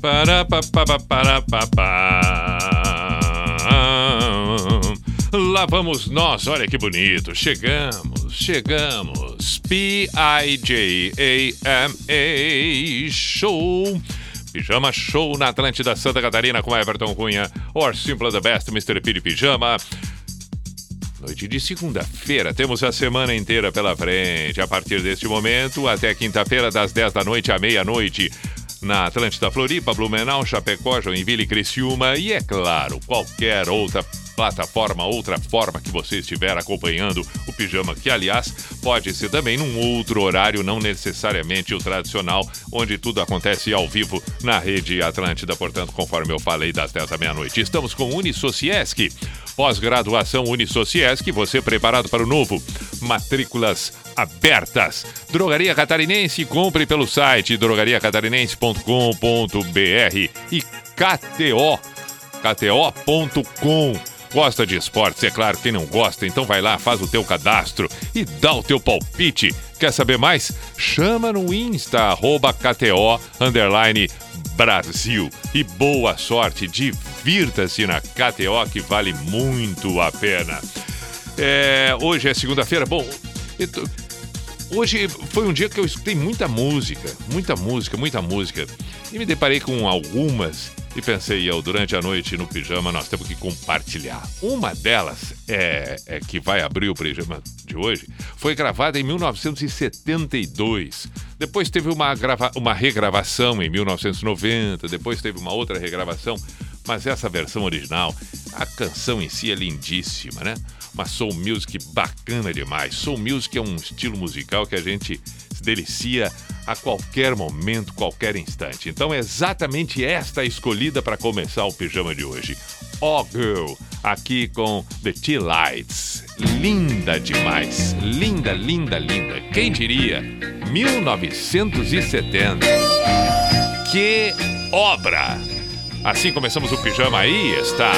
Para pa pa pa para pa pa. Lá vamos nós, olha que bonito. Chegamos, chegamos. P-I-J-A-M-A Show. Pijama Show na Atlântida Santa Catarina com Everton Cunha. Or Simple the Best, Mr. Piri Pijama. Noite de segunda-feira, temos a semana inteira pela frente. A partir deste momento, até quinta-feira, das 10 da noite à meia-noite, na Atlântida Floripa, Blumenau, Chapecó, Joinville, Criciúma e, é claro, qualquer outra plataforma, outra forma que você estiver acompanhando o pijama, que aliás pode ser também num outro horário, não necessariamente o tradicional, onde tudo acontece ao vivo na rede Atlântida, portanto, conforme eu falei, das 10 da meia-noite. Estamos com Unisociesc, pós-graduação Unisociesc, você preparado para o novo. Matrículas abertas. Drogaria Catarinense, compre pelo site drogariacatarinense.com.br e KTO, kto.com. Gosta de esportes, é claro, quem não gosta, então vai lá, faz o teu cadastro e dá o teu palpite. Quer saber mais? Chama no Insta, arroba KTO, underline Brasil. E boa sorte, divirta-se na KTO que vale muito a pena. É, hoje é segunda-feira, bom, tô- Hoje foi um dia que eu escutei muita música, muita música, muita música. E me deparei com algumas e pensei, eu, durante a noite no pijama nós temos que compartilhar. Uma delas, é, é que vai abrir o pijama de hoje, foi gravada em 1972. Depois teve uma, grava uma regravação em 1990, depois teve uma outra regravação, mas essa versão original, a canção em si é lindíssima, né? Uma soul music bacana demais. Soul music é um estilo musical que a gente se delicia a qualquer momento, qualquer instante. Então é exatamente esta a escolhida para começar o pijama de hoje. Oh Girl, aqui com The Tea Lights. Linda demais. Linda, linda, linda. Quem diria? 1970. Que obra! Assim começamos o pijama aí, está.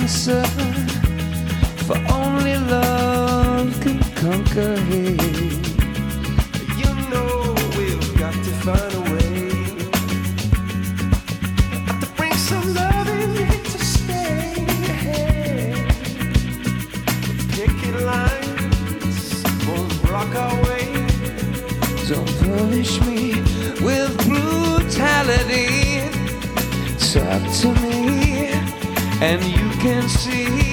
answer, for only love can conquer hate. You know we've got to find a way to bring some love in here to stay ahead. Picket lines won't block our way. Don't punish me with brutality. Talk to me and you can see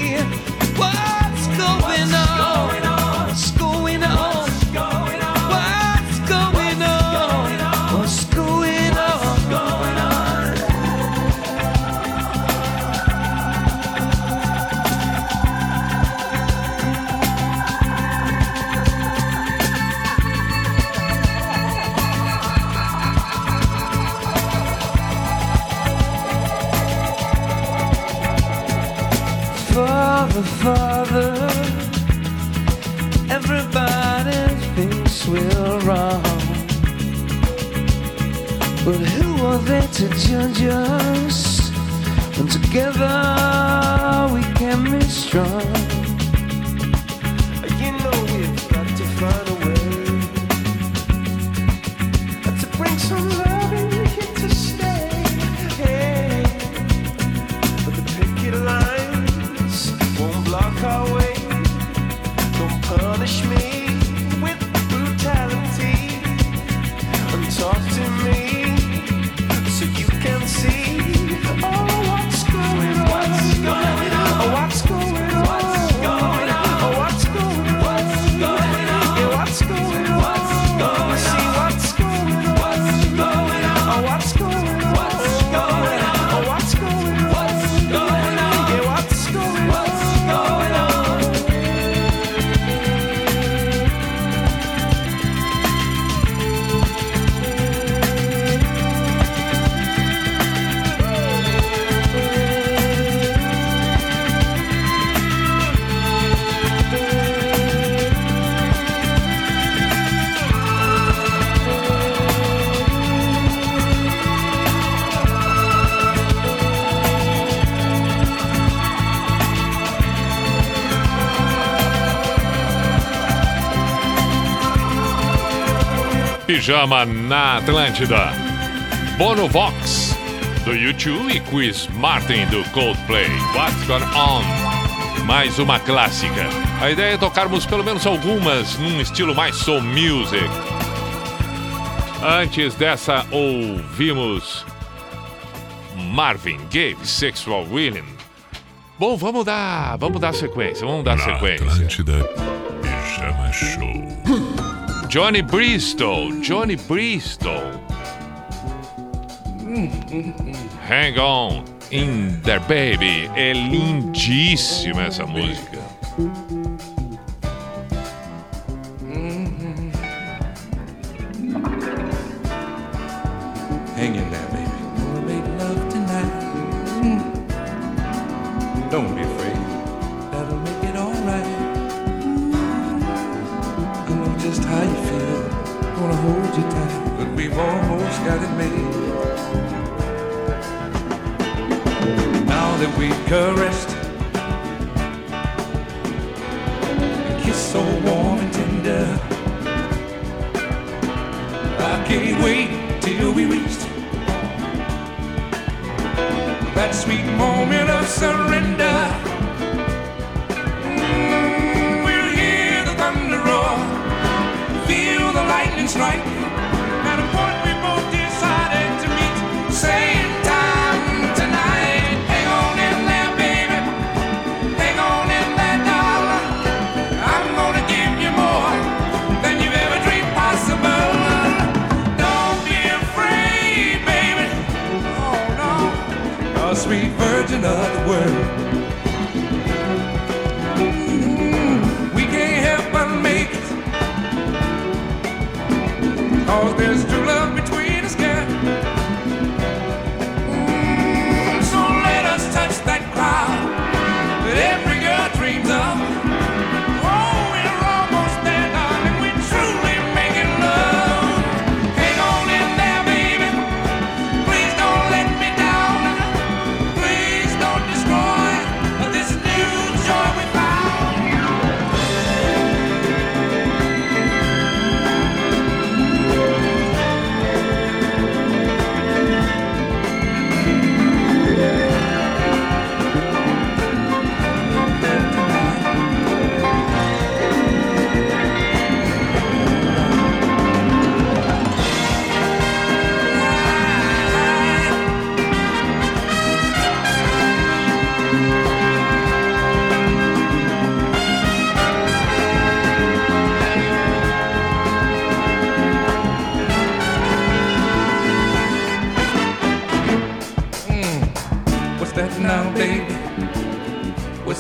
are to judge us? And together we can be strong. Pijama na Atlântida. Bono Vox, do YouTube e Chris Martin, do Coldplay. What's Going On? Mais uma clássica. A ideia é tocarmos pelo menos algumas num estilo mais soul music. Antes dessa, ouvimos Marvin Gaye, Sexual Willing. Bom, vamos dar, vamos dar sequência, vamos dar Na sequência. Atlântida. Johnny Bristol, Johnny Bristol. Hang on in there, baby. É lindíssima essa música. That we've caressed and kissed so warm and tender, I can't wait till we reach that sweet moment of surrender.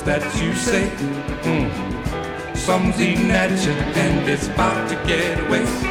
that you say. Mm. Some's eating at you and it's about to get away.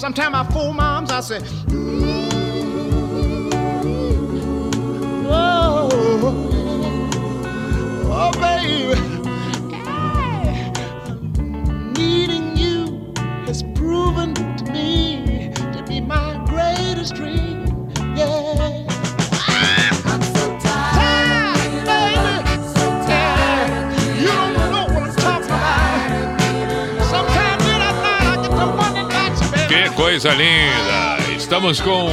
Sometimes I fool moms, I say, oh, oh, baby. coisa linda! Estamos com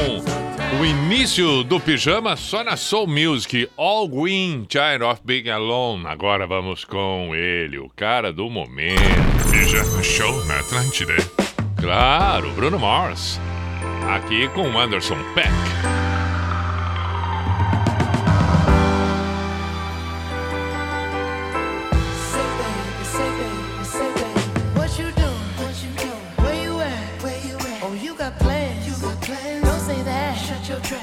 o início do pijama só na Soul Music, All Green Child of Big Alone. Agora vamos com ele, o cara do momento. Pijama Show na Atlântida. Claro, Bruno Mars. Aqui com Anderson Peck.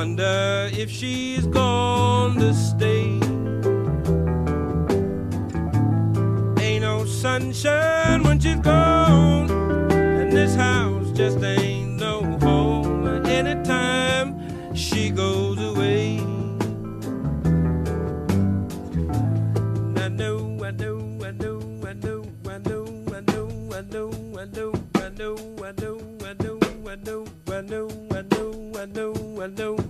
Wonder if she's gone to stay. Ain't no sunshine when she's gone. And this house just ain't no home anytime she goes away. I know, I know, I know, I know, I know, I know, I know, I know, I know, I know, I know, I know, I know, I know, I know, I know, I know, I know,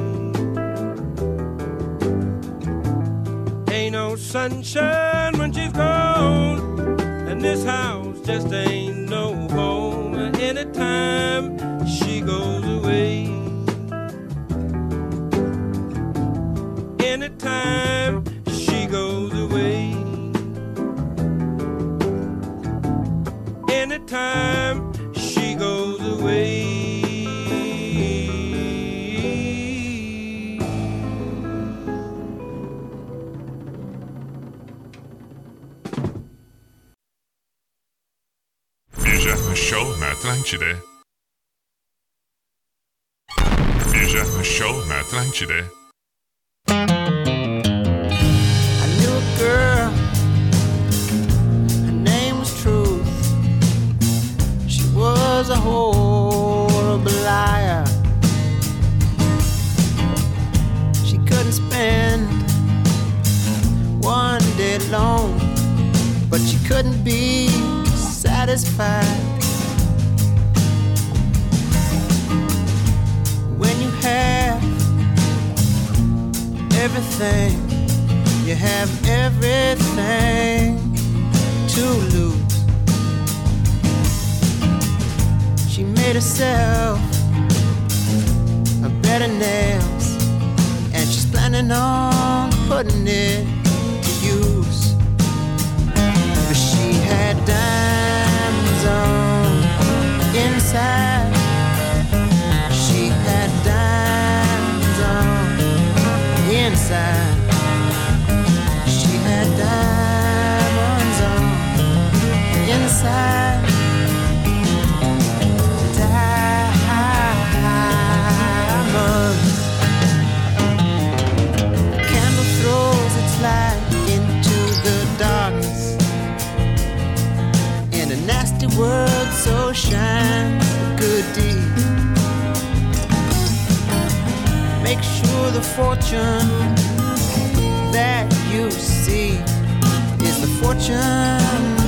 Ain't no sunshine when she's gone. And this house just ain't no home anytime she goes away. Anytime she goes away. Anytime Mertlenkçi'de Ejen Show She was a horrible liar. She couldn't spend one day alone, but she couldn't be satisfied. Have everything, you have everything to lose. She made herself a bed of nails, and she's planning on putting it to use. But she had diamonds on inside. She had diamonds on inside. Diamonds. Candle throws its light into the darkness. In a nasty world, so shines the fortune that you see is the fortune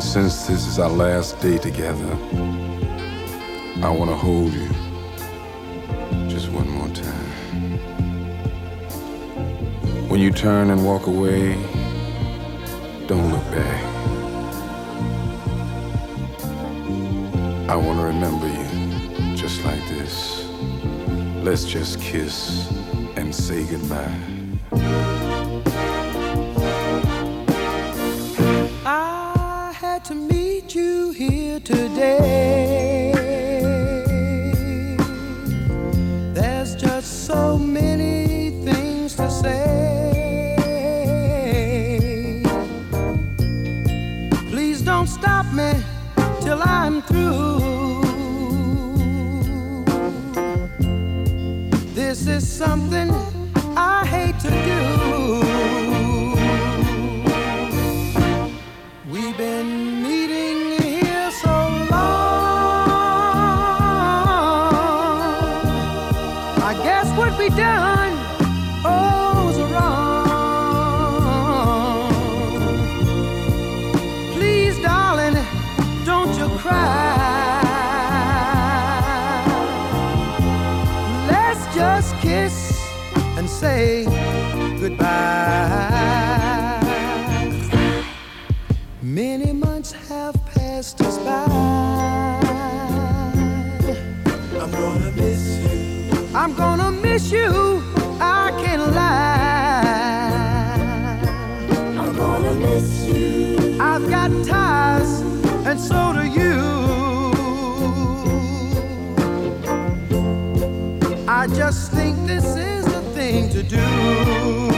And since this is our last day together, I want to hold you just one more time. When you turn and walk away, don't look back. I want to remember you just like this. Let's just kiss and say goodbye. to meet you here today. There's just so many things to say. Please don't stop me till I'm through. This is something just think this is the thing to do.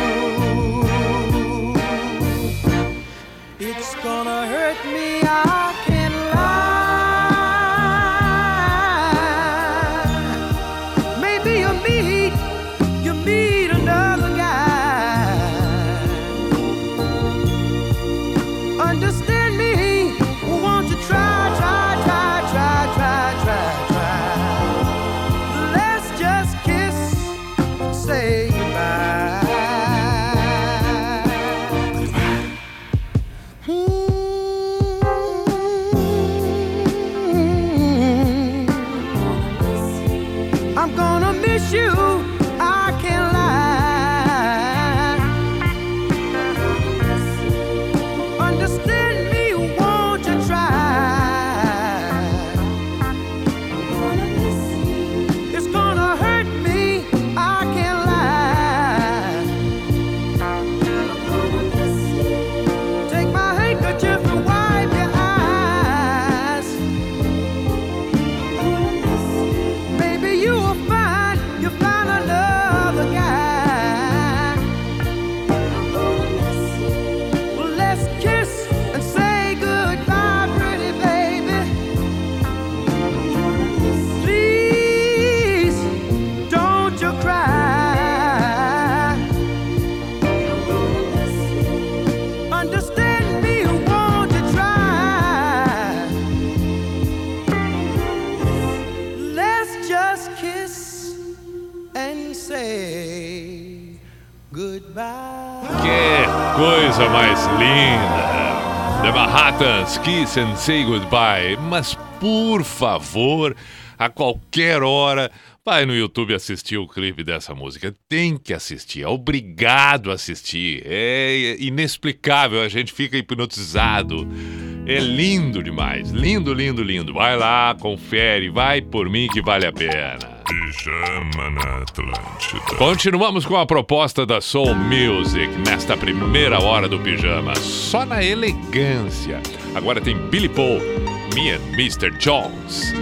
Matas, Kiss and Say Goodbye. Mas por favor, a qualquer hora, vai no YouTube assistir o clipe dessa música. Tem que assistir, é obrigado a assistir. É inexplicável, a gente fica hipnotizado. É lindo demais, lindo, lindo, lindo. Vai lá, confere, vai por mim que vale a pena. Pijama na Atlântida. Continuamos com a proposta da Soul Music nesta primeira hora do pijama, só na elegância. Agora tem Billy Paul, me and Mr. Jones.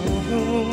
Oh.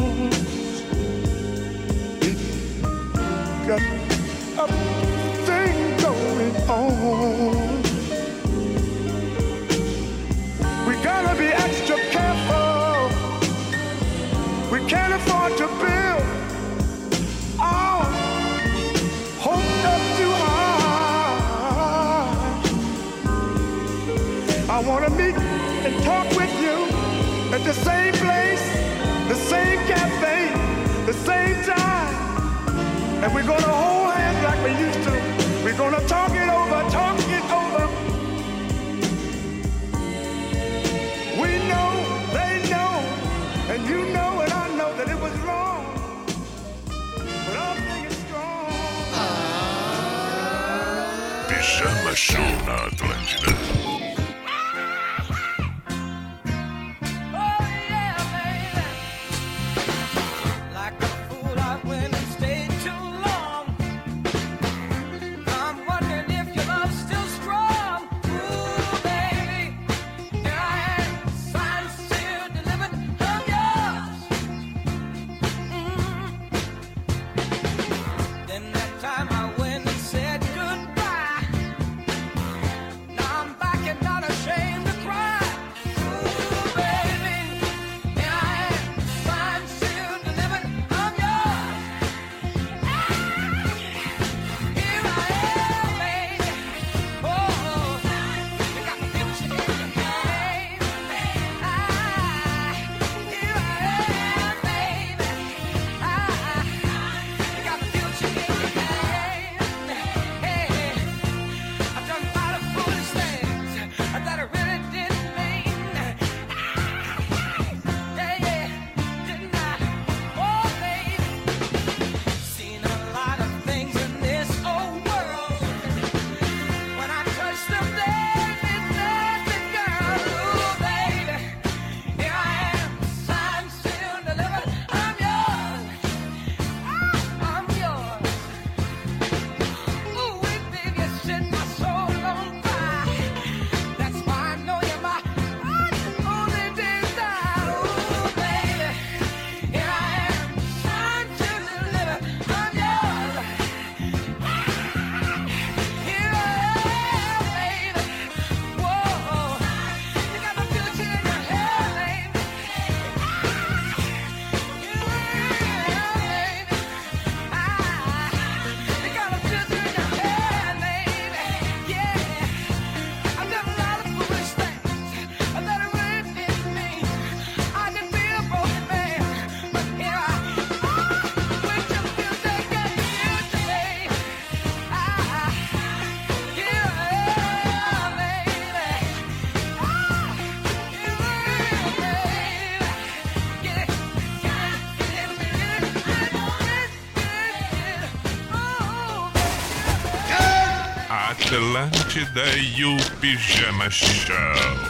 Atlântida e o Pijama Show.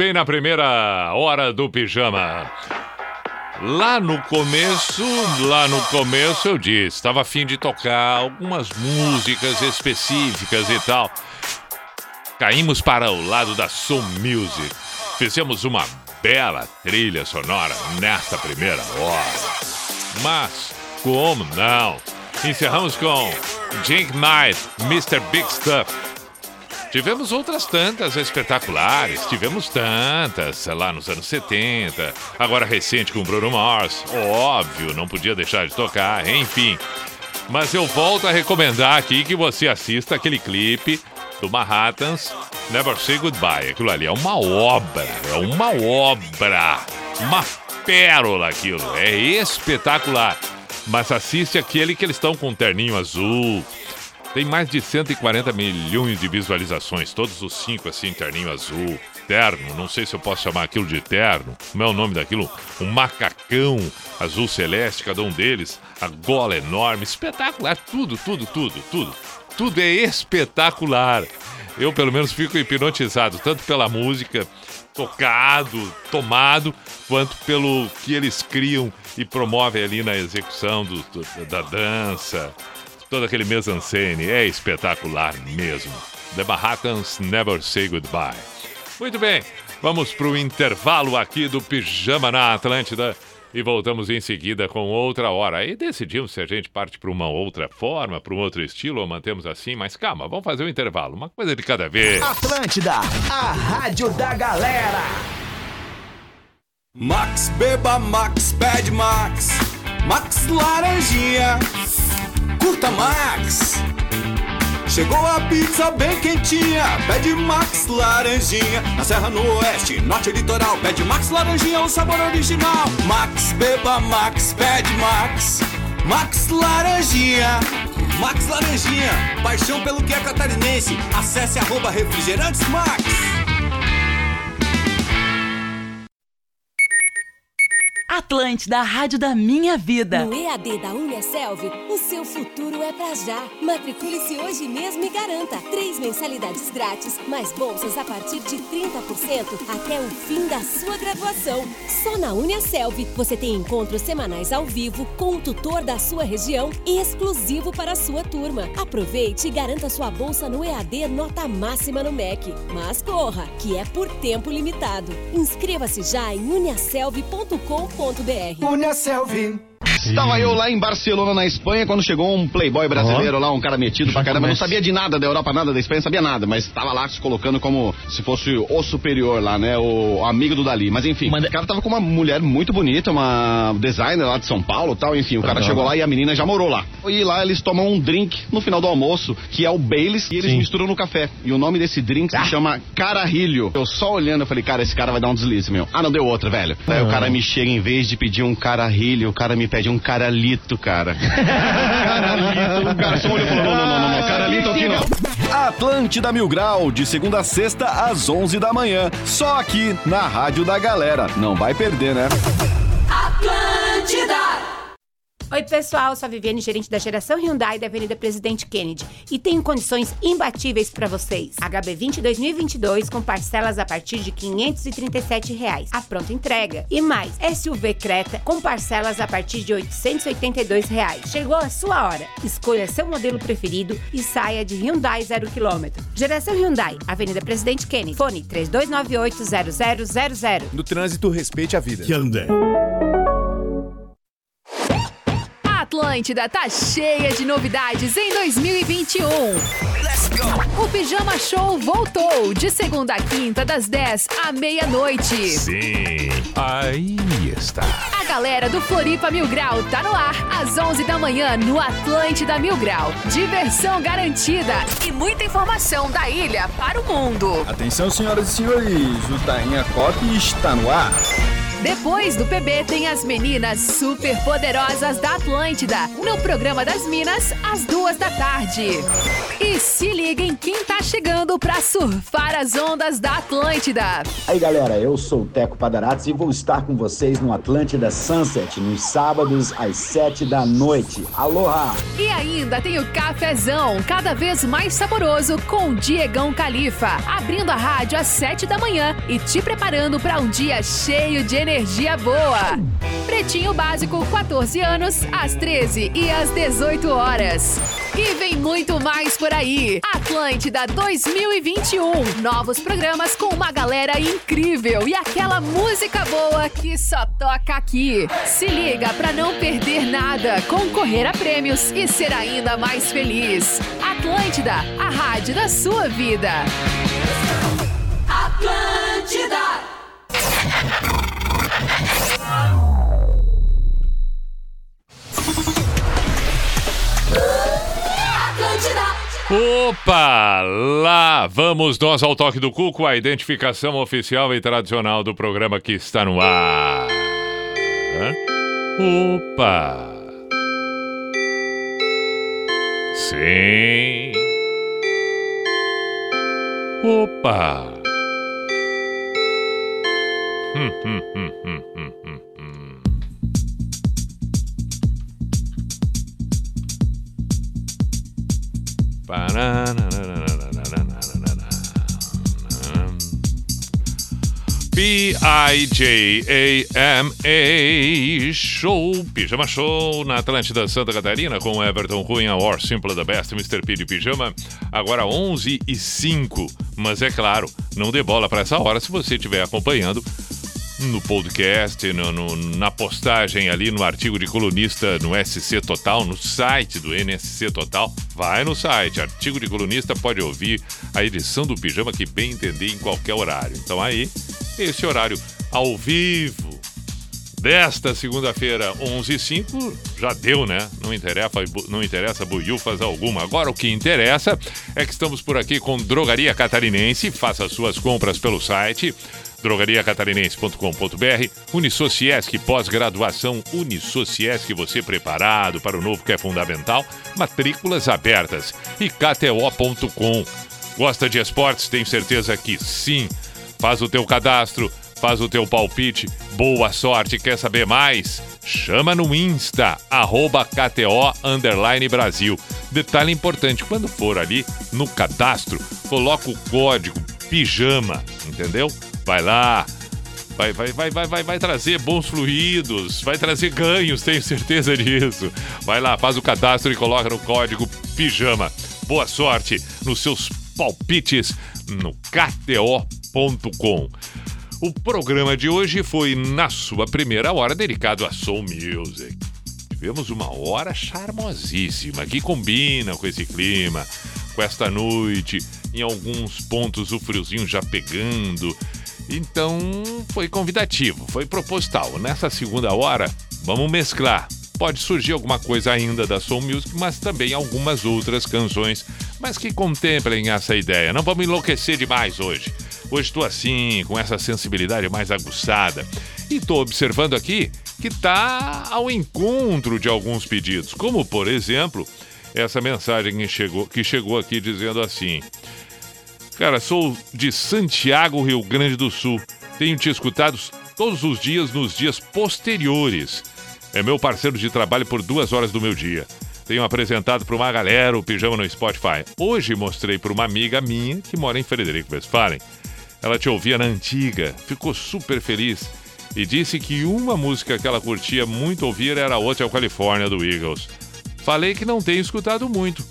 Bem na primeira hora do pijama. Lá no começo, lá no começo eu disse, estava afim de tocar algumas músicas específicas e tal. Caímos para o lado da Soul Music. Fizemos uma bela trilha sonora nesta primeira hora. Mas, como não? Encerramos com Jink Knight, Mr. Big Stuff. Tivemos outras tantas espetaculares, tivemos tantas lá nos anos 70, agora recente com Bruno Mars, óbvio, não podia deixar de tocar, enfim. Mas eu volto a recomendar aqui que você assista aquele clipe do Manhattans, Never Say Goodbye. Aquilo ali é uma obra, é uma obra, uma pérola aquilo, é espetacular. Mas assiste aquele que eles estão com um terninho azul, tem mais de 140 milhões de visualizações, todos os cinco assim, terninho azul, terno, não sei se eu posso chamar aquilo de terno, como é o nome daquilo? Um macacão azul celeste, cada um deles, a gola enorme, espetacular, tudo, tudo, tudo, tudo. Tudo é espetacular. Eu, pelo menos, fico hipnotizado, tanto pela música, tocado, tomado, quanto pelo que eles criam e promovem ali na execução do- do- da dança, todo aquele mise-en-scène é espetacular mesmo. The Manhattans Never Say Goodbye. Muito bem, vamos para o intervalo aqui do Pijama na Atlântida e voltamos em seguida com outra hora. Aí decidimos se a gente parte para uma outra forma, para um outro estilo ou mantemos assim, mas calma, vamos fazer o intervalo, uma coisa de cada vez. Atlântida, a rádio da galera. Max Beba Max Pede Max Max Laranjinha Curta Max. Chegou a pizza bem quentinha Pede Max Laranjinha. Na Serra no Oeste, Norte Litoral Pede Max Laranjinha, o sabor original. Max Beba Max Pede Max. Max Laranjinha. Max Laranjinha Paixão pelo que é catarinense. Acesse arroba refrigerantes Max Atlântida, a rádio da minha vida. No EAD da Uniaselv, o seu futuro é pra já. Matricule-se hoje mesmo e garanta três mensalidades grátis, mais bolsas a partir de 30% até o fim da sua graduação. Só na Uniaselv você tem encontros semanais ao vivo com o tutor da sua região e exclusivo para a sua turma. Aproveite e garanta sua bolsa no EAD nota máxima no MEC. Mas corra, que é por tempo limitado. Inscreva-se já em uniaselv.com.br. Uniaselv. Estava eu lá em Barcelona, na Espanha, quando chegou um playboy brasileiro lá, um cara metido pra caramba. Não sabia de nada da Europa, nada da Espanha, sabia nada, mas estava lá se colocando como se fosse o superior lá, né? O amigo do Dali. Mas enfim, o cara tava com uma mulher muito bonita, uma designer lá de São Paulo tal. Enfim, o cara chegou lá e a menina já morou lá. E lá eles tomam um drink no final do almoço, que é o Baileys, e eles misturam no café. E o nome desse drink se chama Carajilho. Eu só olhando, eu falei, cara, esse cara vai dar um deslize, meu. Ah, não deu outra, velho. Aí o Ah. cara me chega, em vez de pedir um carajilho, o cara me pede um caralito, cara. caralito. O garçom olhou e falou, não, não, não, não, não, caralito aqui não. Atlântida Mil Grau, de segunda a sexta às 11 da manhã. Só aqui na Rádio da Galera. Não vai perder, né? Atlântida! Oi, pessoal, sou a Viviane, gerente da geração Hyundai da Avenida Presidente Kennedy. E tenho condições imbatíveis para vocês. HB20 2022 com parcelas a partir de 537 reais. A pronta entrega. E mais, SUV Creta com parcelas a partir de 882 reais. Chegou a sua hora. Escolha seu modelo preferido e saia de Hyundai 0 km. Geração Hyundai, Avenida Presidente Kennedy. Fone 3298-0000. No trânsito, respeite a vida. A Atlântida tá cheia de novidades em 2021. Let's go! O Pijama Show voltou de segunda a quinta, das 10 à meia-noite. Sim, aí está. A galera do Floripa Mil Grau tá no ar às 11 da manhã no Atlântida Mil Grau. Diversão garantida e muita informação da ilha para o mundo. Atenção, senhoras e senhores, o Tainha Cop está no ar. Depois do PB tem as meninas super poderosas da Atlântida, no programa das Minas, às duas da tarde. E se liguem quem tá chegando pra surfar as ondas da Atlântida. Aí galera, eu sou o Teco Padarates e vou estar com vocês no Atlântida Sunset nos sábados às sete da noite. Aloha! E ainda tem o cafezão, cada vez mais saboroso, com o Diegão Califa, abrindo a rádio às sete da manhã e te preparando para um dia cheio de energia boa. Pretinho Básico, 14 anos, às 13 e às 18 horas. E vem muito mais por aí. Atlântida 2021. Novos programas com uma galera incrível e aquela música boa que só toca aqui. Se liga pra não perder nada, concorrer a prêmios e ser ainda mais feliz. Atlântida, a rádio da sua vida. Atlântida! Opa! Lá vamos nós ao toque do cuco, a identificação oficial e tradicional do programa que está no ar. Hã? Opa! Sim. Opa! Hum, hum, hum, hum, hum, hum, P-I-J-A-M-A Show, Pijama Show na Atlântida Santa Catarina com Everton Cunha, Or Simple the Best, Mr. P de Pijama. Agora 11 e 5, mas é claro, não dê bola para essa hora se você estiver acompanhando no podcast, no- no- na postagem ali no artigo de colunista no SC Total, no site do NSC Total. Vai no site, artigo de colunista, pode ouvir a edição do Pijama que bem entender em qualquer horário. Então aí, esse horário ao vivo desta segunda-feira, 11 h 05 já deu, né? Não interessa, não interessa buiufas alguma. Agora o que interessa é que estamos por aqui com Drogaria Catarinense. Faça suas compras pelo site drogariacatarinense.com.br Unisociesc, pós-graduação Unisociesc, você preparado para o novo que é fundamental, matrículas abertas e KTO.com. Gosta de esportes? Tenho certeza que sim. Faz o teu cadastro, faz o teu palpite. Boa sorte, quer saber mais? Chama no Insta, arroba KTO Brasil. Detalhe importante, quando for ali no cadastro, coloca o código pijama, entendeu? Vai lá, vai, vai, vai, vai, vai, vai trazer bons fluidos, vai trazer ganhos, tenho certeza disso. Vai lá, faz o cadastro e coloca no código pijama. Boa sorte nos seus palpites no KTO.com. O programa de hoje foi, na sua primeira hora, dedicado a Soul Music. Tivemos uma hora charmosíssima que combina com esse clima, com esta noite, em alguns pontos o friozinho já pegando. Então foi convidativo, foi proposital. Nessa segunda hora, vamos mesclar. Pode surgir alguma coisa ainda da Soul Music, mas também algumas outras canções, mas que contemplem essa ideia. Não vamos enlouquecer demais hoje. Hoje estou assim, com essa sensibilidade mais aguçada. E estou observando aqui que está ao encontro de alguns pedidos, como por exemplo, essa mensagem que chegou, que chegou aqui dizendo assim: Cara, sou de Santiago, Rio Grande do Sul. Tenho te escutado todos os dias nos dias posteriores. É meu parceiro de trabalho por duas horas do meu dia. Tenho apresentado para uma galera o pijama no Spotify. Hoje mostrei para uma amiga minha que mora em Frederico Westphalen. Ela te ouvia na antiga, ficou super feliz e disse que uma música que ela curtia muito ouvir era Hotel California do Eagles. Falei que não tenho escutado muito,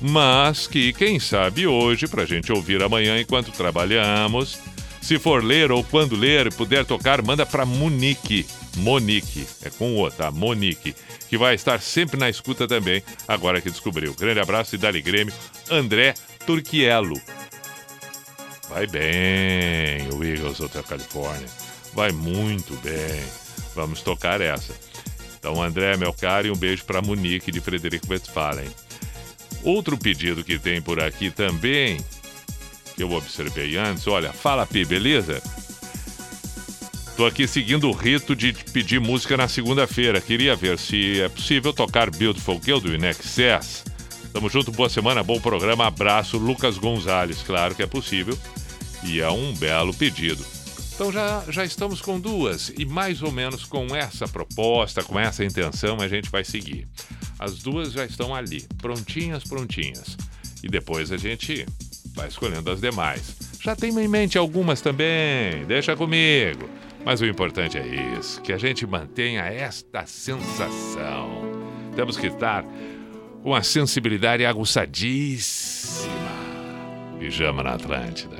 mas que quem sabe hoje, pra gente ouvir amanhã enquanto trabalhamos, se for ler ou quando ler puder tocar, manda pra Monique. Monique, é com o, tá? Monique, que vai estar sempre na escuta também, agora que descobriu. Grande abraço e dali Grêmio, André Turquielo. Vai bem, o Eagles Hotel Califórnia. Vai muito bem. Vamos tocar essa. Então, André, meu caro, e um beijo para Monique de Frederico Westphalen. Outro pedido que tem por aqui também, que eu observei antes, olha, fala Pi, beleza? Tô aqui seguindo o rito de pedir música na segunda-feira. Queria ver se é possível tocar Beautiful Girl do Inexcess. Tamo junto, boa semana, bom programa, abraço, Lucas Gonzalez. Claro que é possível e é um belo pedido. Então já, já estamos com duas e mais ou menos com essa proposta, com essa intenção a gente vai seguir. As duas já estão ali, prontinhas, prontinhas. E depois a gente vai escolhendo as demais. Já tenho em mente algumas também, deixa comigo. Mas o importante é isso, que a gente mantenha esta sensação. Temos que estar com a sensibilidade aguçadíssima. Pijama na Atlântida.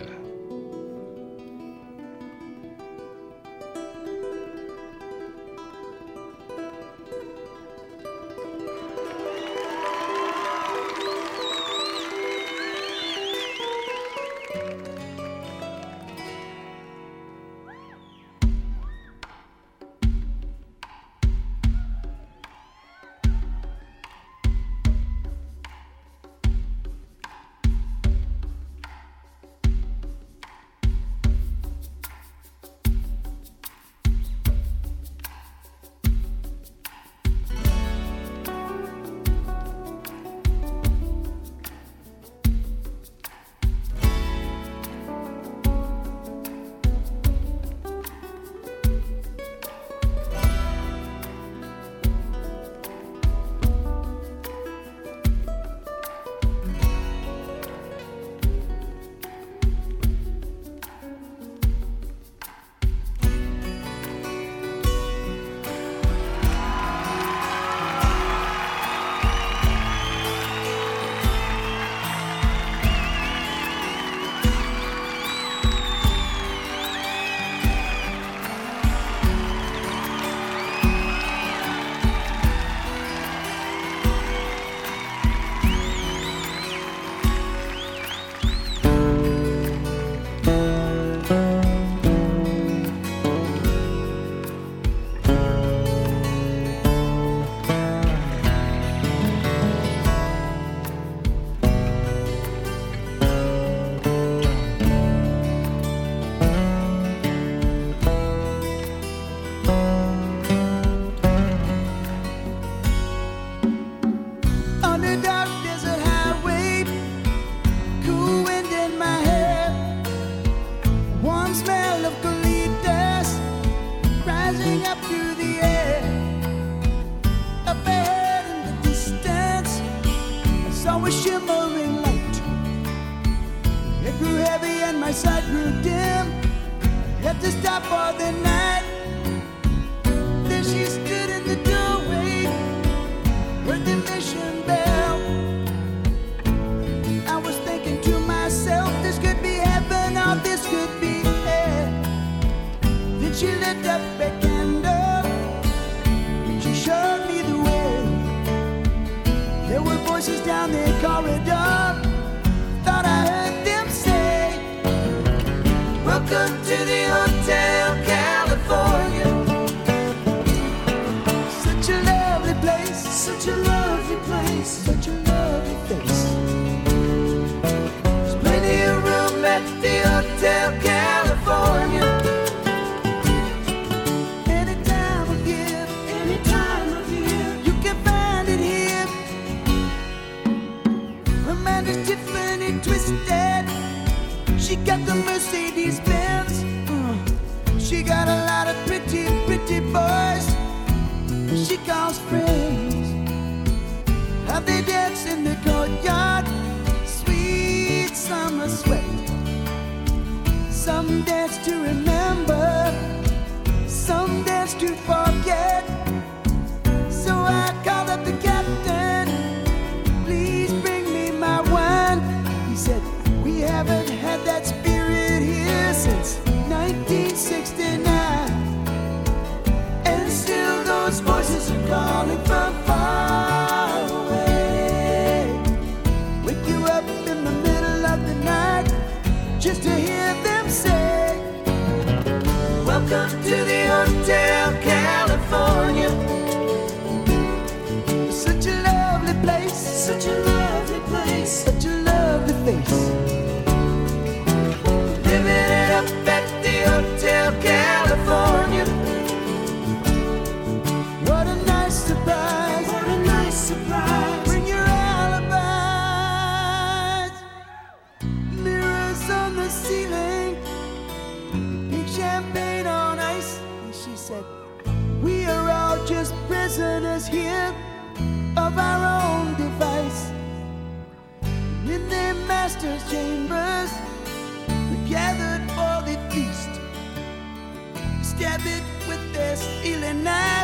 God's friends Have they danced in the courtyard? Sweet summer sweat. Some dance to remember. Some dance to fall prisoners here of our own device. And in their master's chambers, we gathered for the feast. Stab it with their steely knife.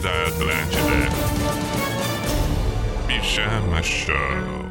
da Atlântida. Pijama Show.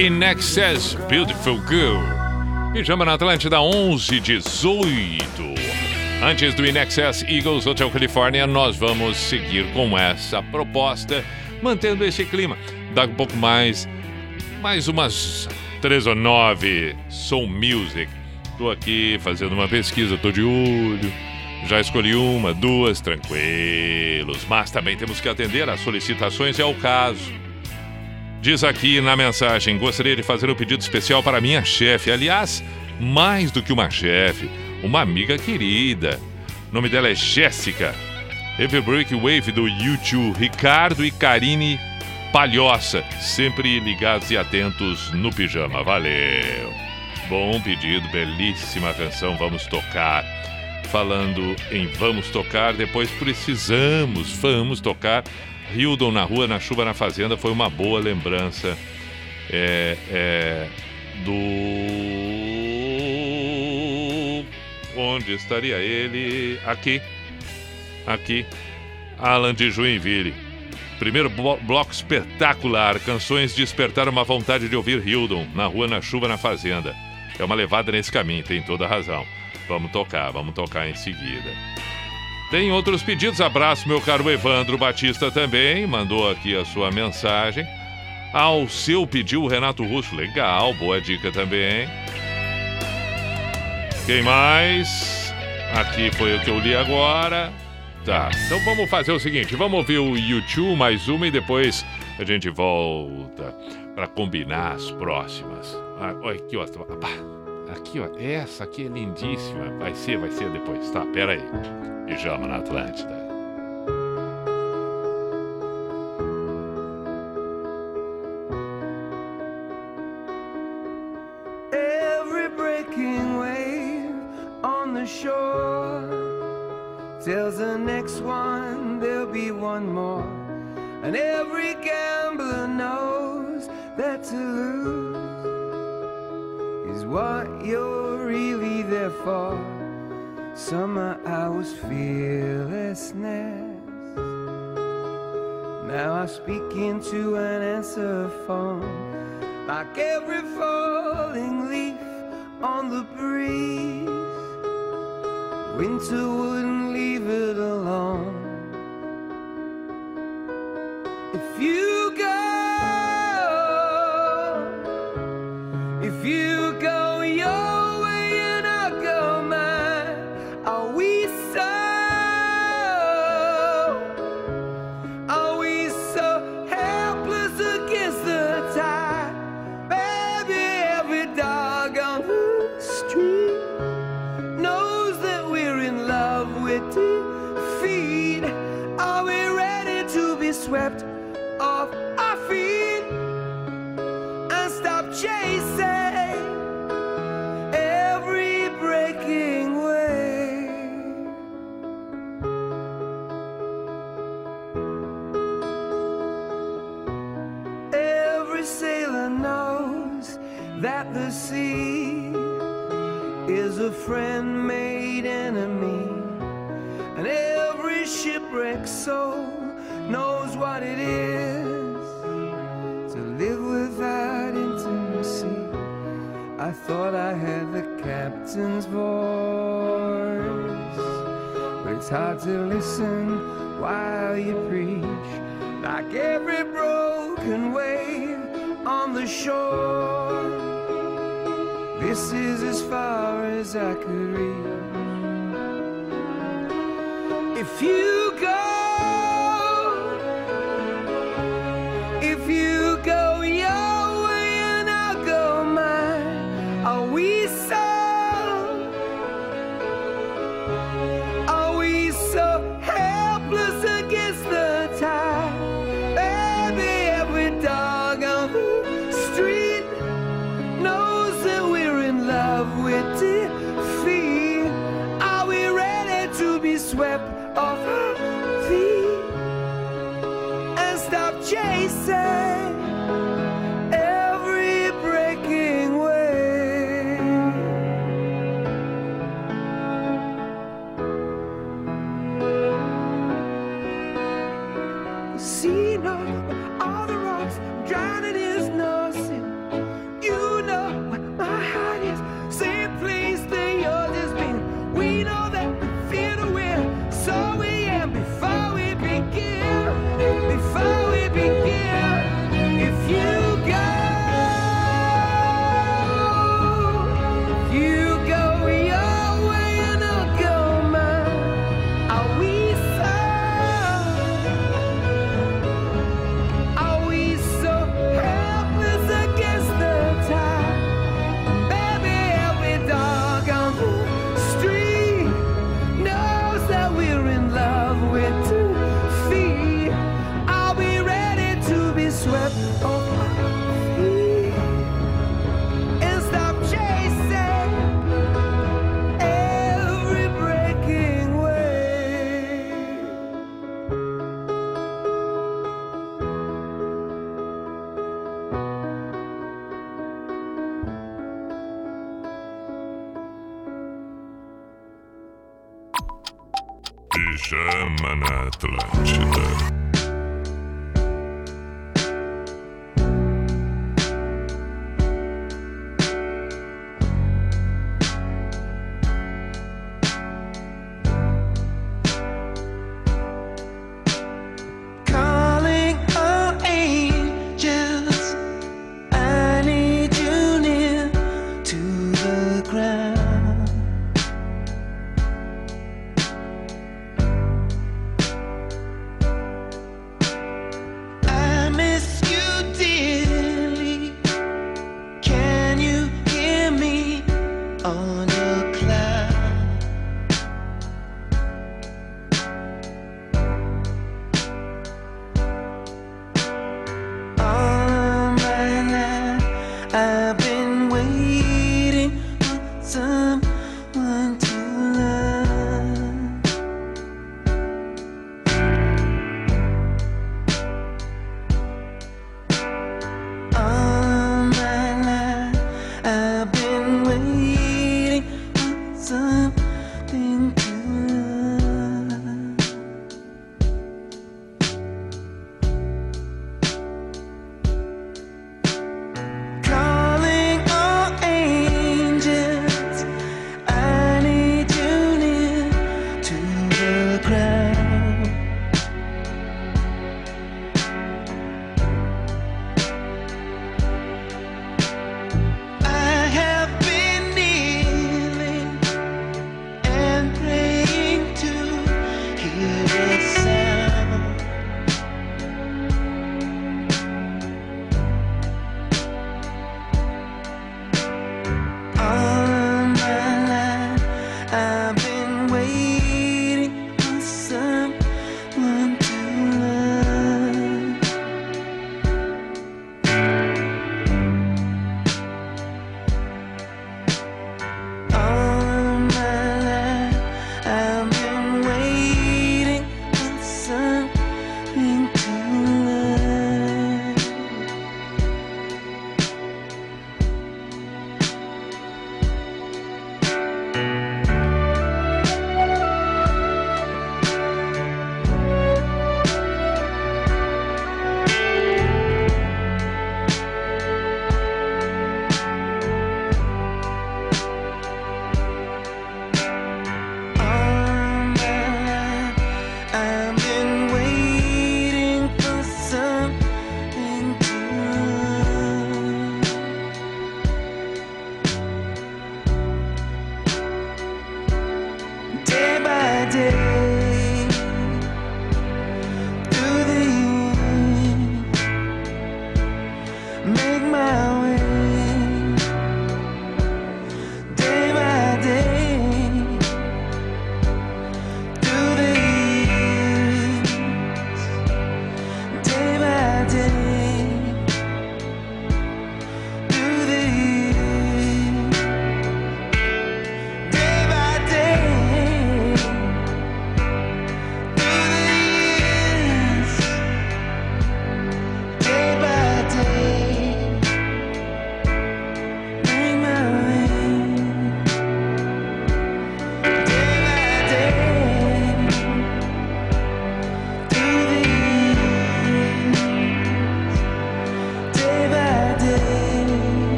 In Excess Beautiful Girl. Pijama na Atlântida 11, 18. Antes do In Excess Eagles Hotel California, nós vamos seguir com essa proposta, mantendo esse clima. Daqui um pouco mais, mais umas três ou nove Soul Music. Tô aqui fazendo uma pesquisa, tô de olho. Já escolhi uma, duas, tranquilos. Mas também temos que atender às solicitações, é o caso. Diz aqui na mensagem: gostaria de fazer um pedido especial para minha chefe. Aliás, mais do que uma chefe, uma amiga querida. O nome dela é Jéssica. Every Break Wave do YouTube, Ricardo e Karine Palhoça, sempre ligados e atentos no pijama. Valeu! Bom pedido, belíssima canção, vamos tocar. Falando em vamos tocar, depois precisamos, vamos tocar. Hildon na rua, na chuva, na fazenda foi uma boa lembrança é, é, do. Onde estaria ele? Aqui. Aqui. Alan de Joinville. Primeiro blo- bloco espetacular. Canções despertaram uma vontade de ouvir Hildon na rua, na chuva, na fazenda. É uma levada nesse caminho, tem toda razão. Vamos tocar, vamos tocar em seguida. Tem outros pedidos. Abraço, meu caro Evandro Batista também. Mandou aqui a sua mensagem. Ao seu pediu o Renato Russo. Legal, boa dica também. Quem mais? Aqui foi o que eu li agora. Tá, então vamos fazer o seguinte: vamos ouvir o YouTube mais uma e depois a gente volta para combinar as próximas. Ah, olha aqui, ó. Aqui, ó. Essa aqui é lindíssima. Vai ser, vai ser depois. Tá, pera aí. Pijama na Atlântida. Every breaking wave on the shore tells the next one there'll be one more. And every gambler knows that to lose is what you're really there for. Summer I was fearlessness. Now I speak into an answer phone, like every falling leaf on the breeze. Winter wouldn't leave it alone. If you go, if you see is a friend made enemy. And every shipwrecked soul knows what it is to live without intimacy. I thought I had the captain's voice, but it's hard to listen while you preach. Like every broken wave on the shore. This is as far as I could reach. If you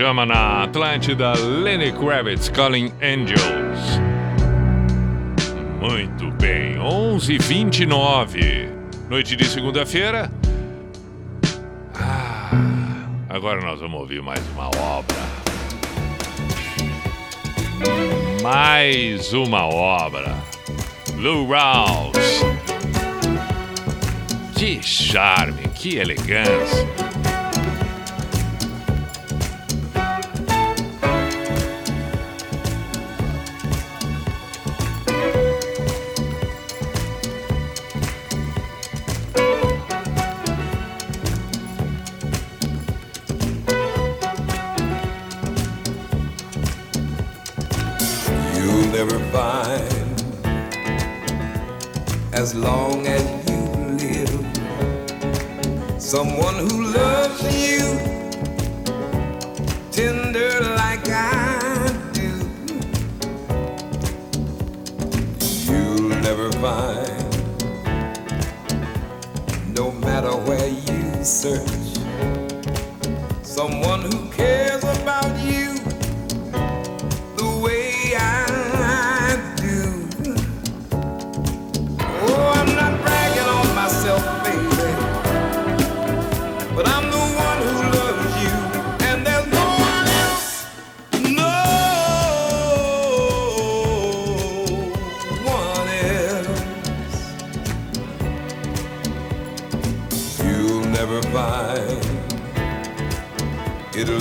pijama na Atlântida, Lenny Kravitz, Calling Angels. Muito bem, 11:29 h 29 noite de segunda-feira. Ah, agora nós vamos ouvir mais uma obra. Mais uma obra. Lou Rouse. Que charme, que elegância. no matter where you search. Someone who cares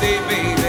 stay baby.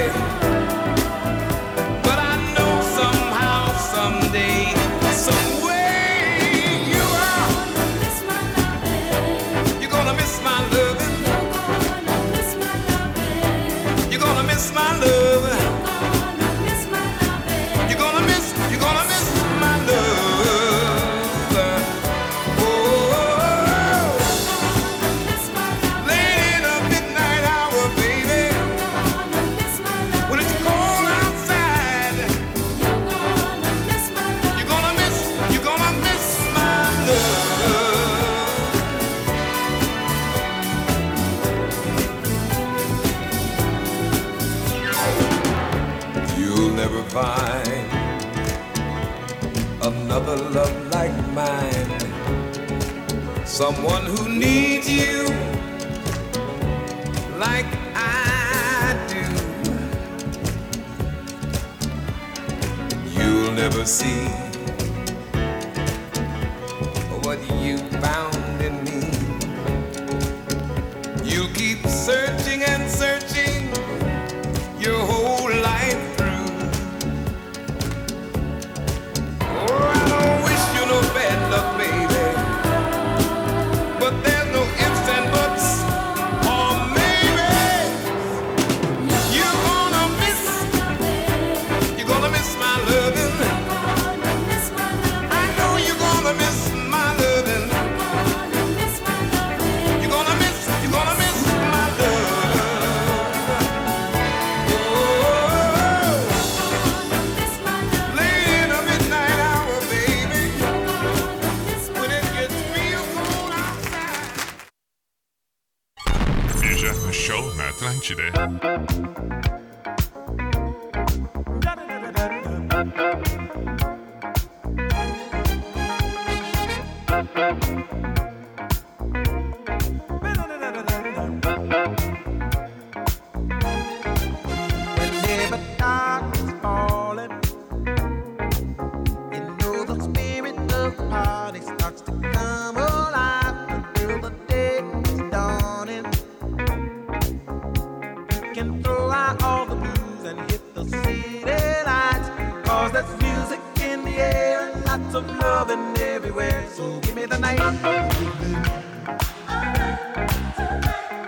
Of loving everywhere. So give me the night.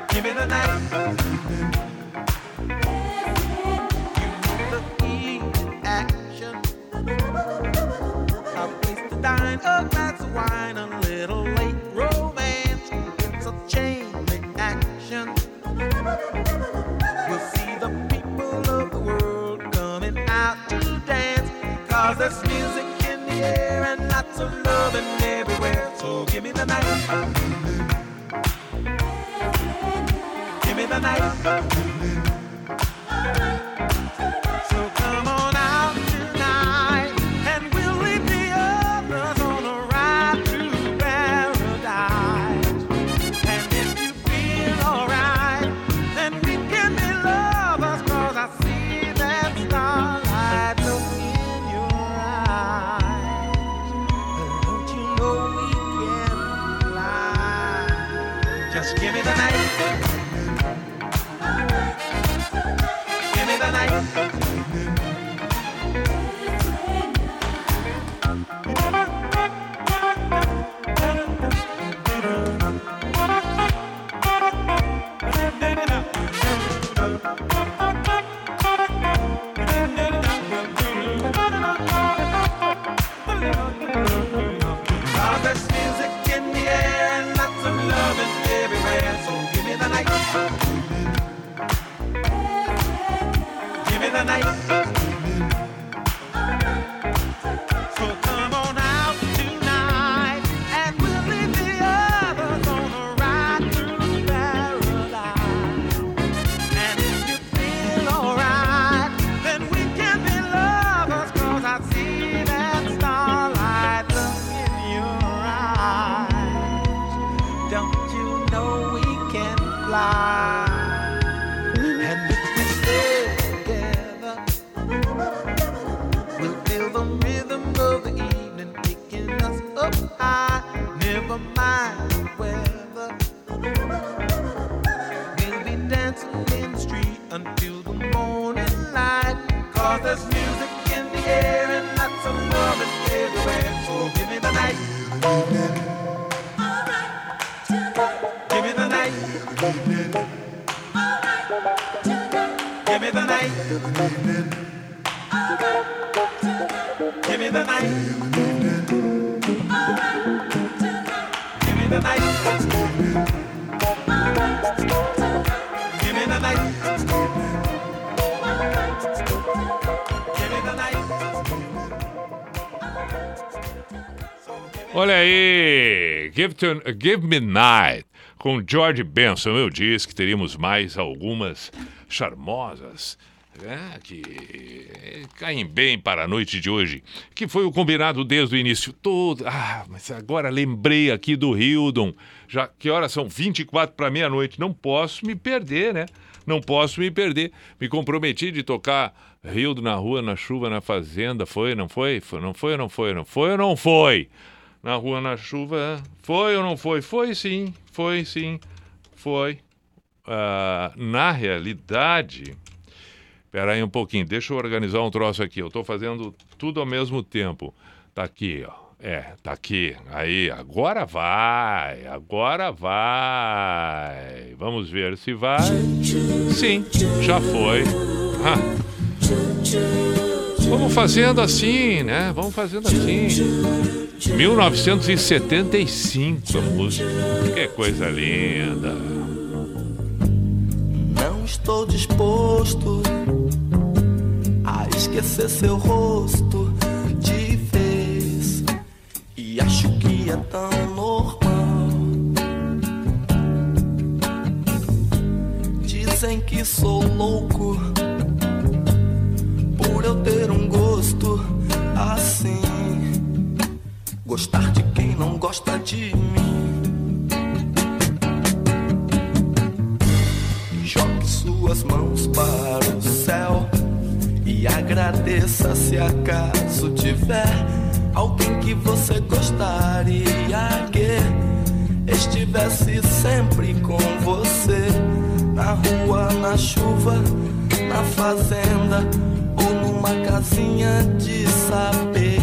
Give me the night. the in action. A place to dine, a glass of wine, a little late romance. It's a chain reaction. You'll see the people of the world coming out to dance. Cause there's music of loving everywhere. So give me the night. Give me the night. Aí, Give, Me Night, com George Benson. Eu disse que teríamos mais algumas charmosas, né, que caem bem para a noite de hoje, que foi o combinado desde o início todo. Ah, mas agora lembrei aqui do Hildon, já que horas são 24 para meia-noite, não posso me perder, né? Não posso me perder. Me comprometi de tocar Rildo na rua, na chuva, na fazenda. Foi, não foi? foi não foi não foi? Não foi ou não foi? Na rua, na chuva. Foi ou não foi? Foi sim, foi sim, foi. Ah, na realidade. Espera aí um pouquinho, deixa eu organizar um troço aqui. Eu estou fazendo tudo ao mesmo tempo. Tá aqui, ó. É, tá aqui. Aí, agora vai. Agora vai. Vamos ver se vai. Sim, já foi. Ah. Vamos fazendo assim, né? Vamos fazendo assim. 1975 a música. Que coisa linda. Não estou disposto a esquecer seu rosto de vez. E acho que é tão normal Dizem que sou louco Gostar de quem não gosta de mim. Jogue suas mãos para o céu e agradeça se acaso tiver alguém que você gostaria que estivesse sempre com você na rua, na chuva, na fazenda ou numa casinha de saber.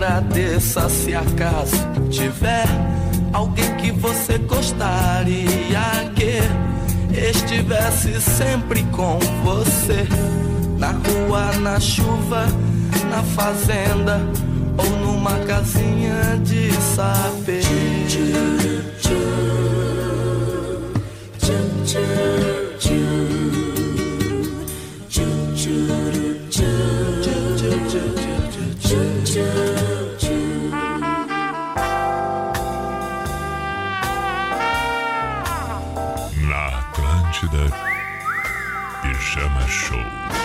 agradeça se acaso tiver alguém que você gostaria que estivesse sempre com você na rua, na chuva, na fazenda ou numa casinha de saber. Na Pijama Show.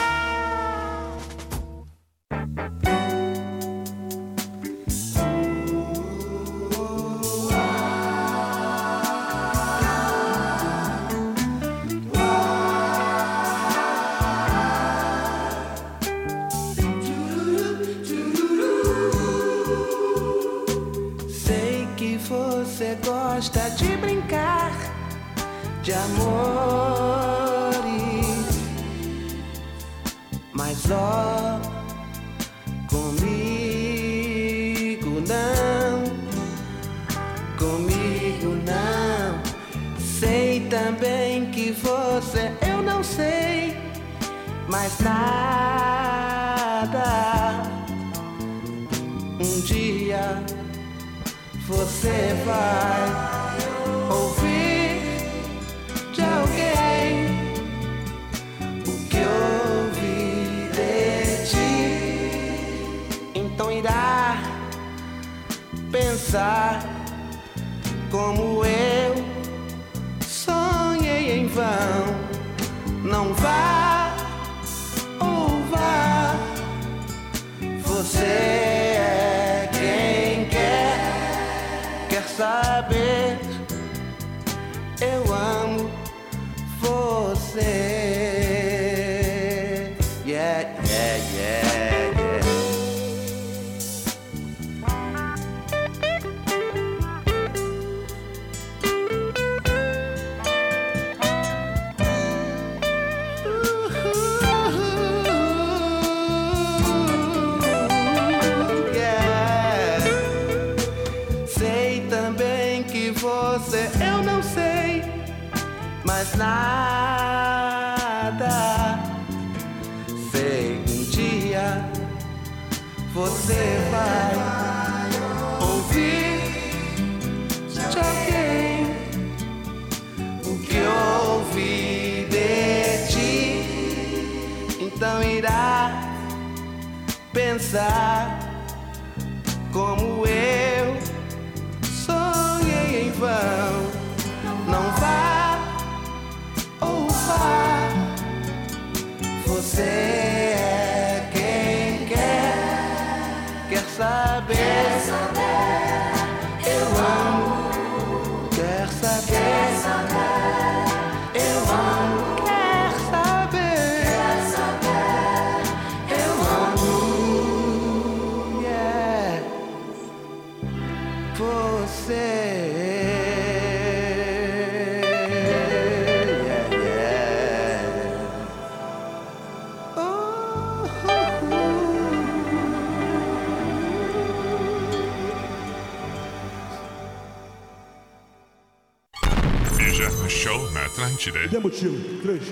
Na Atlântida. Demotivo. Três,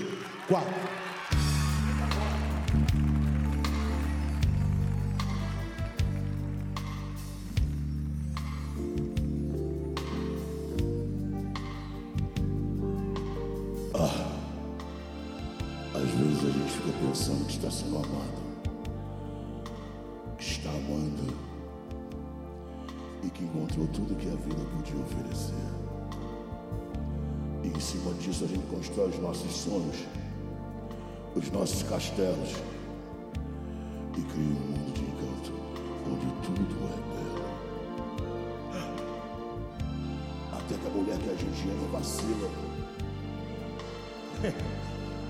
quatro. Ah, às vezes a gente fica pensando que está sendo amado, que está amando e que encontrou tudo que a vida podia oferecer. Em cima disso a gente constrói os nossos sonhos, os nossos castelos e cria um mundo de encanto onde tudo é belo. Até que a mulher que a gente ama vacila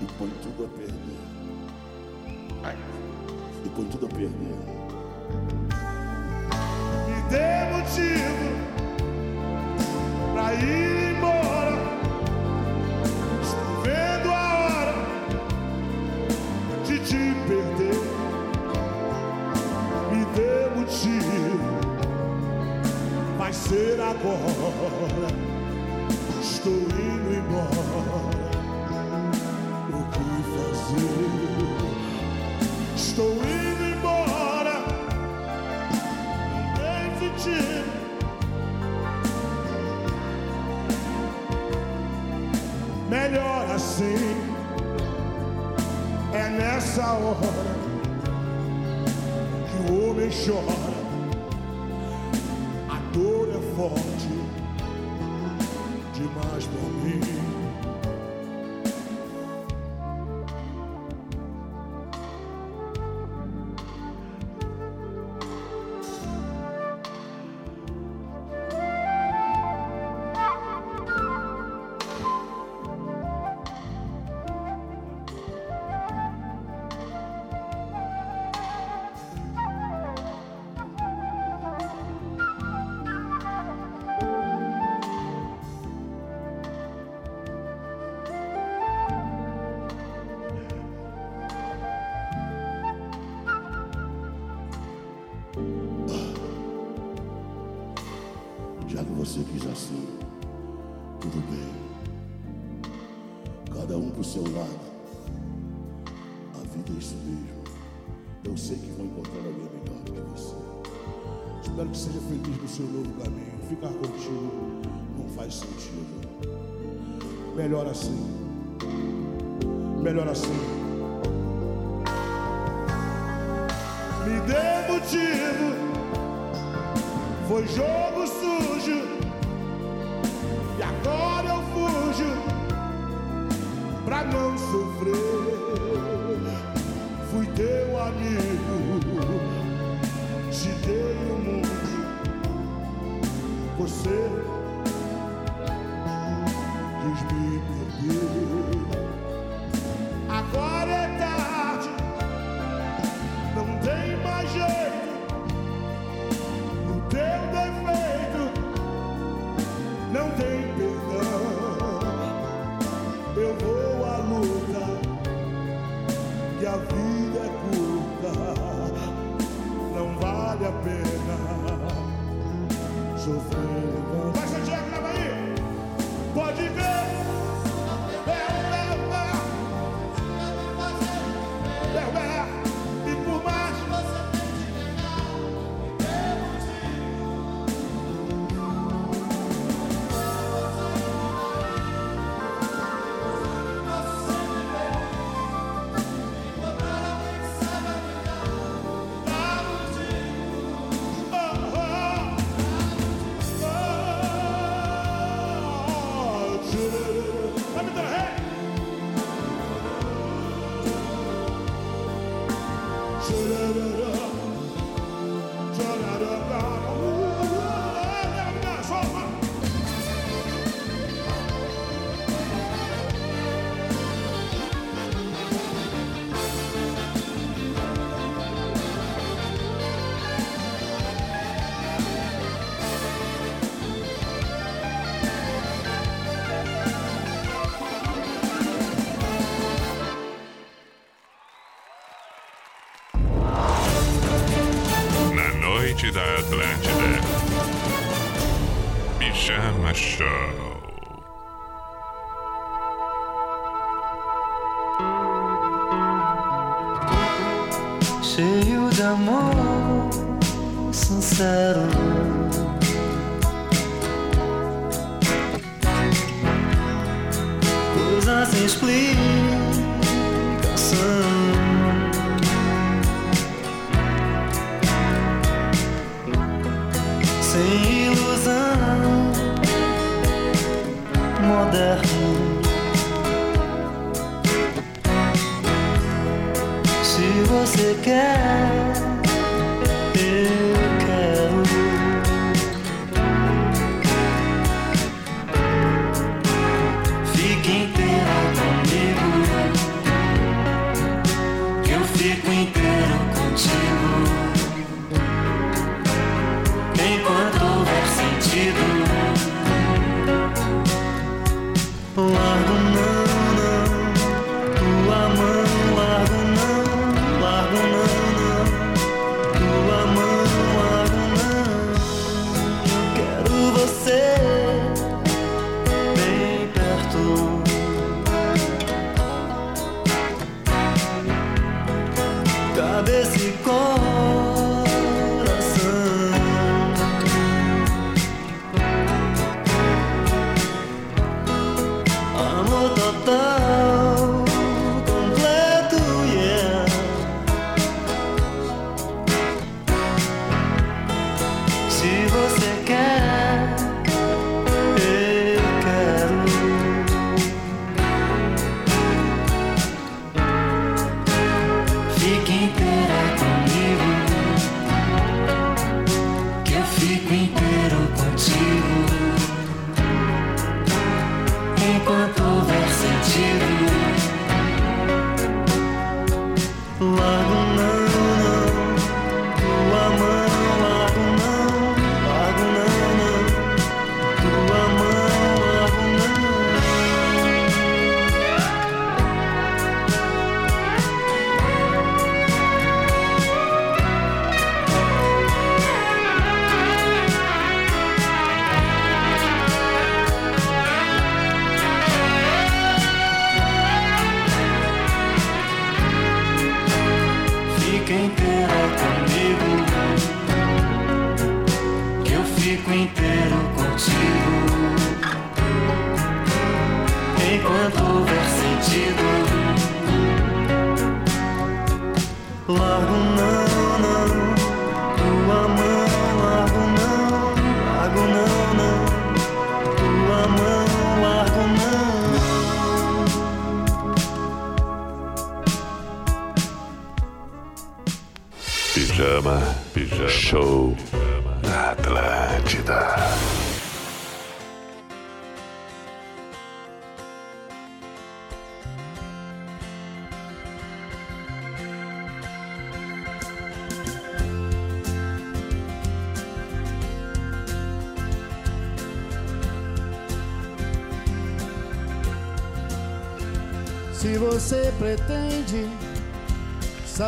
e põe tudo a perder. E põe tudo a perder. Me dê motivo pra ir agora. Estou indo embora. O que fazer? Estou indo embora. Definitivo. Melhor assim. É nessa hora que o homem chora. Melhor assim. Melhor assim. Me dê motivo. Foi jogo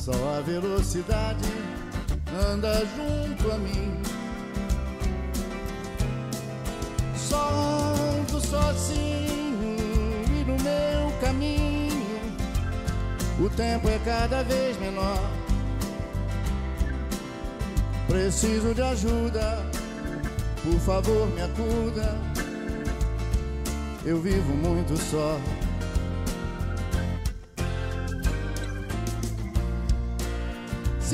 só a velocidade anda junto a mim. Só ando sozinho e no meu caminho o tempo é cada vez menor. Preciso de ajuda, por favor me acuda. Eu vivo muito só.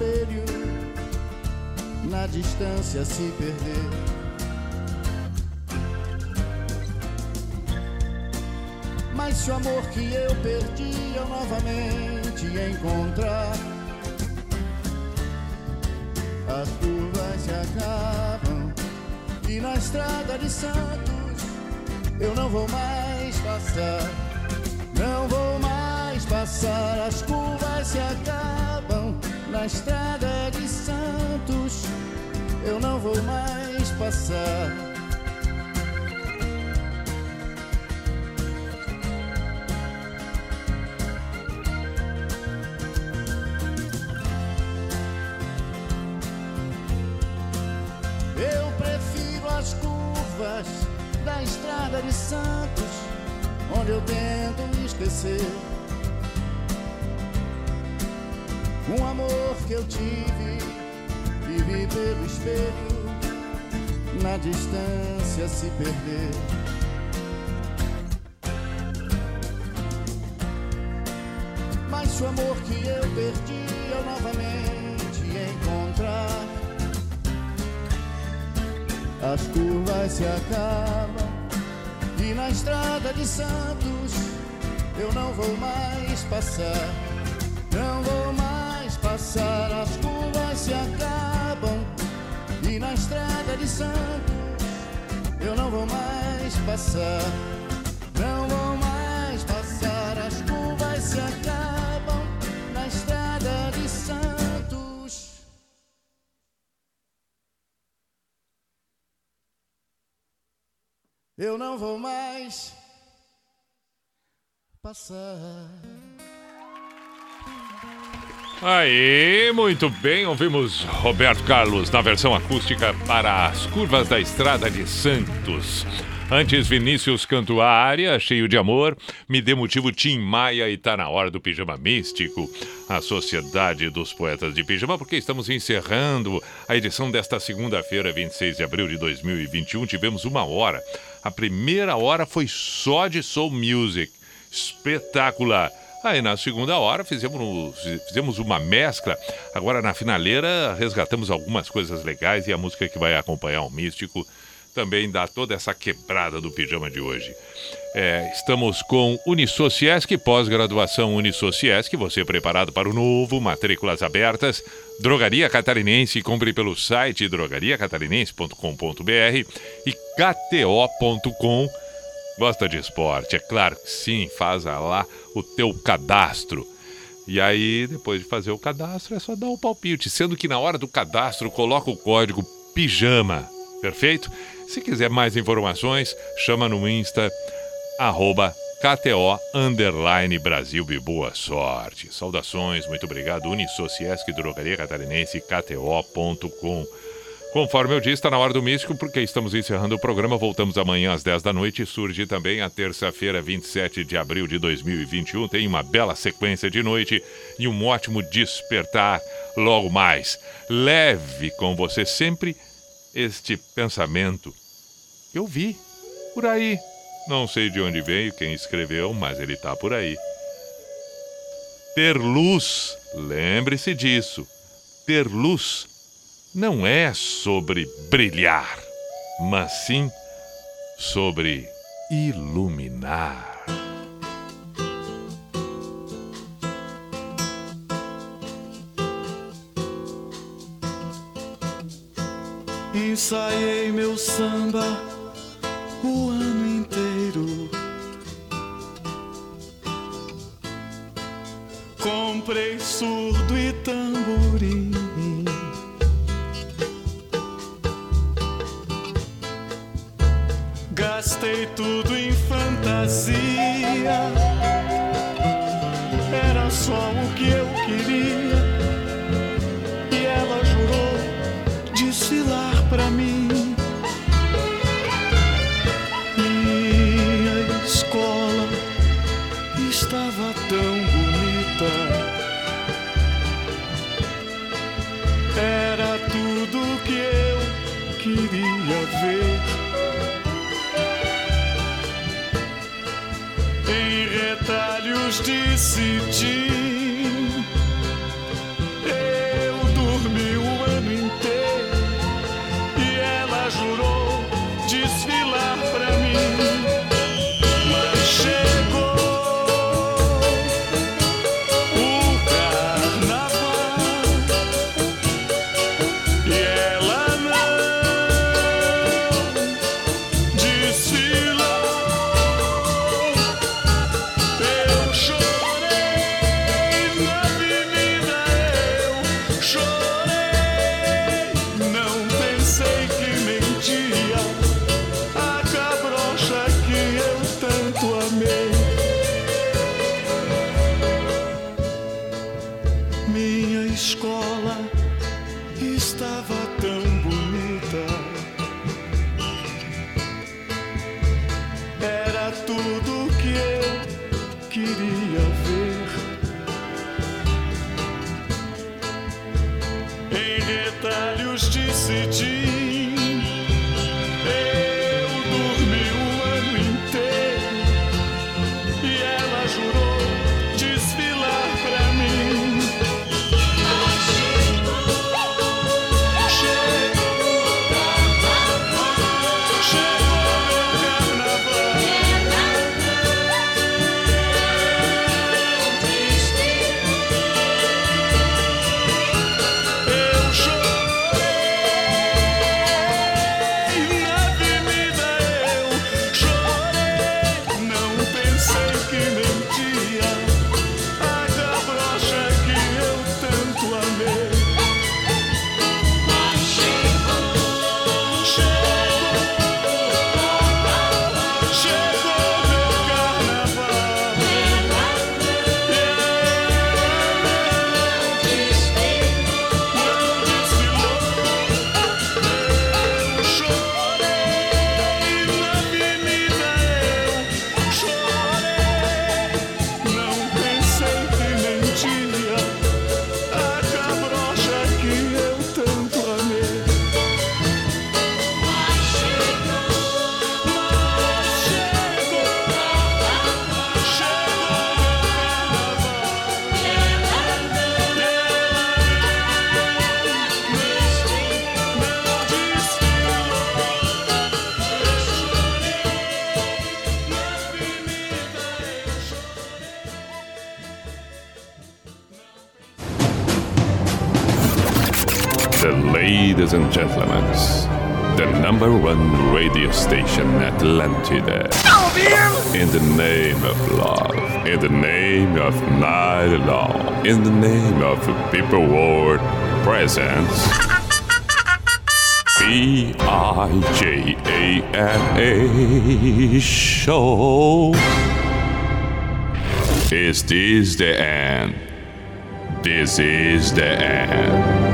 espelho na distância se perder. Mas se o amor que eu perdi eu novamente encontrar, as curvas se acabam e na estrada de Santos eu não vou mais passar. Não vou mais passar, as curvas se acabam na estrada de Santos. Eu não vou mais passar. Eu prefiro as curvas da estrada de Santos, onde eu tento esquecer que eu tive e vi pelo espelho na distância se perder. Mas o amor que eu perdi eu novamente encontrar, as curvas se acabam e na estrada de Santos eu não vou mais passar. Não vou mais passar, as curvas se acabam e na estrada de Santos eu não vou mais passar. Não vou mais passar, as curvas se acabam na estrada de Santos. Eu não vou mais passar. Aí, muito bem, ouvimos Roberto Carlos na versão acústica para as curvas da estrada de Santos. Antes, Vinícius Cantuária, cheio de amor, me dê motivo Tim Maia e tá na hora do Pijama Místico, a Sociedade dos Poetas de Pijama, porque estamos encerrando a edição desta segunda-feira, 26 de abril de 2021. Tivemos uma hora. A primeira hora foi só de Soul Music. Espetacular. Aí na segunda hora fizemos, fizemos uma mescla. Agora na finaleira resgatamos algumas coisas legais e a música que vai acompanhar o Místico também dá toda essa quebrada do pijama de hoje. É, estamos com Unisociesc, pós-graduação Unisociesc, você preparado para o novo, matrículas abertas. Drogaria Catarinense, compre pelo site drogariacatarinense.com.br e kto.com. Gosta de esporte? É claro que sim, faz lá o teu cadastro. E aí, depois de fazer o cadastro, é só dar o palpite. Sendo que na hora do cadastro, coloca o código PIJAMA. Perfeito? Se quiser mais informações, chama no Insta, arroba KTO Underline Brasil e boa sorte. Saudações, muito obrigado. Unisociesc, Drogaria Catarinense, KTO.com. Conforme eu disse, está na hora do místico, porque estamos encerrando o programa. Voltamos amanhã às 10 da noite. Surge também a terça-feira, 27 de abril de 2021. Tem uma bela sequência de noite e um ótimo despertar logo mais. Leve com você sempre este pensamento. Eu vi por aí. Não sei de onde veio, quem escreveu, mas ele está por aí. Ter luz, lembre-se disso. Ter luz não é sobre brilhar, mas sim sobre iluminar. Ensaiei meu samba o ano inteiro. Comprei surdo e tamborim. Gastei tudo em fantasia. Era só o que eu queria. E ela jurou desfilar pra mim. E a escola estava tão bonita. Era tudo que eu queria ver. nos decidir. In the name of love, in the name of night long, in the name of people world presence. B I J A M A show. Is this the end? This is the end.